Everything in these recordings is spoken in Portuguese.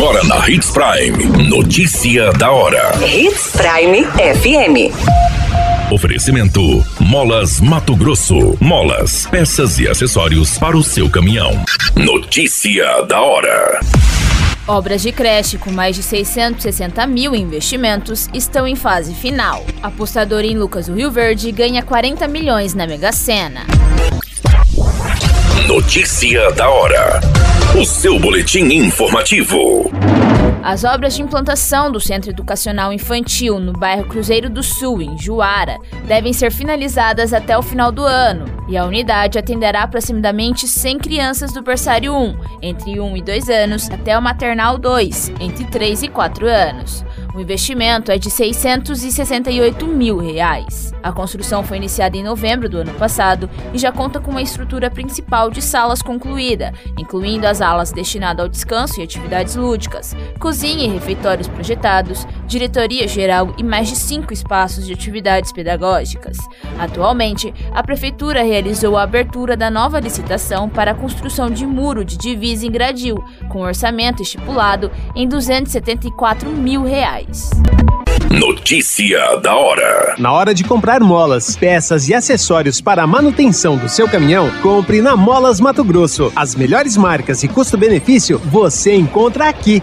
Agora na Hits Prime. Notícia da hora. Hits Prime FM. Oferecimento: Molas Mato Grosso. Molas, peças e acessórios para o seu caminhão. Notícia da hora. Obras de creche com mais de 660 mil investimentos estão em fase final. Apostador em Lucas do Rio Verde ganha 40 milhões na Mega Sena. Notícia da hora. O seu boletim informativo. As obras de implantação do Centro Educacional Infantil no bairro Cruzeiro do Sul, em Juara, devem ser finalizadas até o final do ano, e a unidade atenderá aproximadamente 100 crianças do berçário 1, entre 1 e 2 anos, até o maternal 2, entre 3 e 4 anos. O investimento é de 668 mil reais. A construção foi iniciada em novembro do ano passado e já conta com uma estrutura principal de salas concluída, incluindo as alas destinadas ao descanso e atividades lúdicas, cozinha e refeitórios projetados, diretoria geral e mais de cinco espaços de atividades pedagógicas. Atualmente, a Prefeitura realizou a abertura da nova licitação para a construção de muro de divisa em gradil, com orçamento estipulado em 274 mil reais. Notícia da hora. Na hora de comprar molas, peças e acessórios para a manutenção do seu caminhão, compre na Molas Mato Grosso. As melhores marcas e custo-benefício você encontra aqui.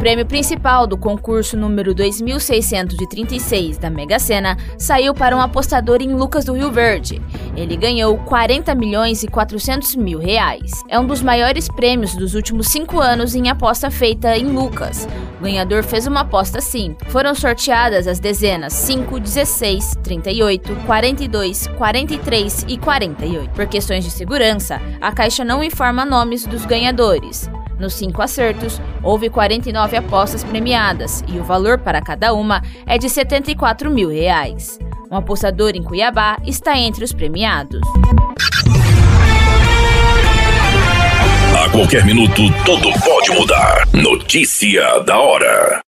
O prêmio principal do concurso número 2636 da Mega Sena saiu para um apostador em Lucas do Rio Verde. Ele ganhou 40 milhões e 400 mil reais. É um dos maiores prêmios dos últimos cinco anos em aposta feita em Lucas. O ganhador fez uma aposta sim. Foram sorteadas as dezenas 5, 16, 38, 42, 43 e 48. Por questões de segurança, a Caixa não informa nomes dos ganhadores. Nos cinco acertos, houve 49 apostas premiadas e o valor para cada uma é de 74 mil reais. Um apostador em Cuiabá está entre os premiados. A qualquer minuto, tudo pode mudar. Notícia da hora.